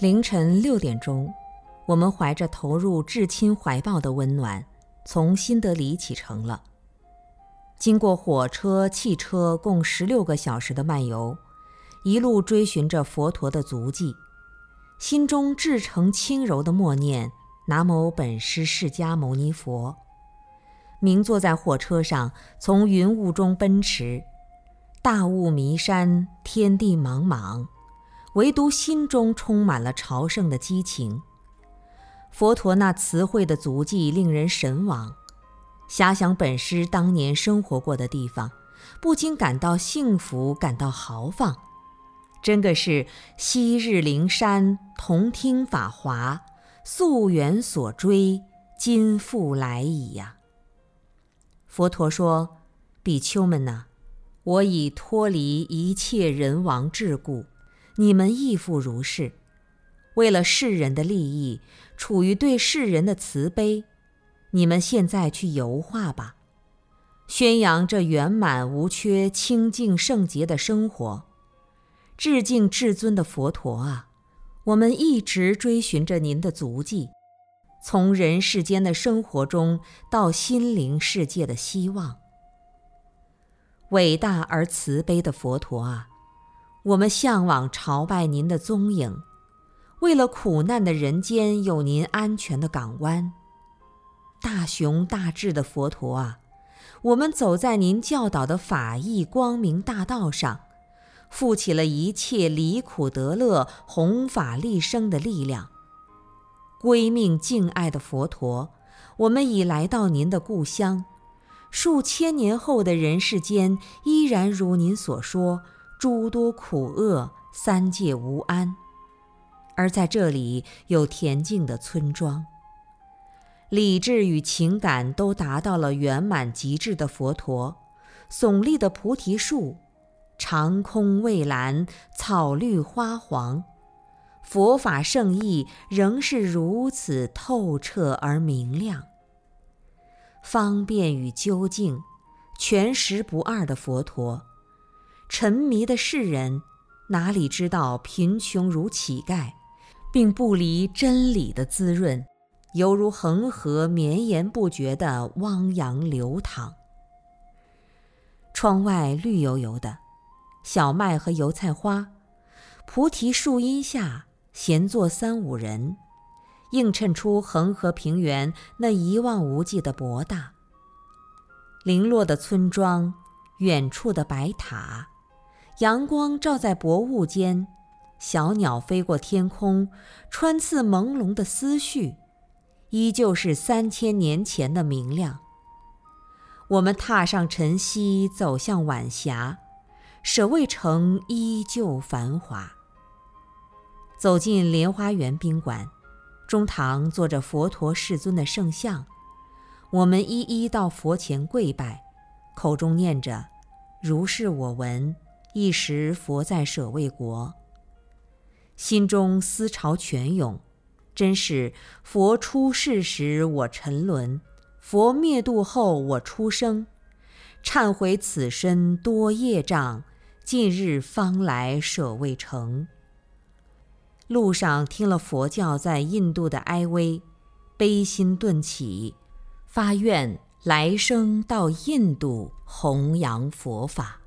凌晨六点钟，我们怀着投入至亲怀抱的温暖，从新德里启程了。经过火车、汽车共十六个小时的漫游，一路追寻着佛陀的足迹，心中至诚轻柔的默念“南无本师释迦牟尼佛”。明坐在火车上，从云雾中奔驰，大雾弥山，天地茫茫。唯独心中充满了朝圣的激情。佛陀那慈惠的足迹令人神往，遐想本师当年生活过的地方，不禁感到幸福，感到豪放。真个是昔日灵山同听法华，溯源所追，今复来矣呀！佛陀说：“比丘们呐，我已脱离一切人王桎梏。”你们亦复如是，为了世人的利益，处于对世人的慈悲，你们现在去油画吧，宣扬这圆满无缺、清净圣洁的生活。致敬至尊的佛陀啊，我们一直追寻着您的足迹，从人世间的生活中到心灵世界的希望。伟大而慈悲的佛陀啊！我们向往朝拜您的踪影，为了苦难的人间有您安全的港湾。大雄大智的佛陀啊，我们走在您教导的法义光明大道上，负起了一切离苦得乐、弘法利生的力量。归命敬爱的佛陀，我们已来到您的故乡，数千年后的人世间依然如您所说。诸多苦厄，三界无安，而在这里有恬静的村庄。理智与情感都达到了圆满极致的佛陀，耸立的菩提树，长空蔚蓝，草绿花黄，佛法圣意仍是如此透彻而明亮。方便与究竟，全实不二的佛陀。沉迷的世人，哪里知道贫穷如乞丐，并不离真理的滋润，犹如恒河绵延不绝的汪洋流淌。窗外绿油油的，小麦和油菜花，菩提树荫下闲坐三五人，映衬出恒河平原那一望无际的博大。零落的村庄，远处的白塔。阳光照在薄雾间，小鸟飞过天空，穿刺朦胧的思绪，依旧是三千年前的明亮。我们踏上晨曦，走向晚霞，舍卫城依旧繁华。走进莲花园宾馆，中堂坐着佛陀世尊的圣像，我们一一到佛前跪拜，口中念着：“如是我闻。”一时佛在舍卫国，心中思潮泉涌，真是佛出世时我沉沦，佛灭度后我出生，忏悔此身多业障，近日方来舍卫城。路上听了佛教在印度的哀危，悲心顿起，发愿来生到印度弘扬佛法。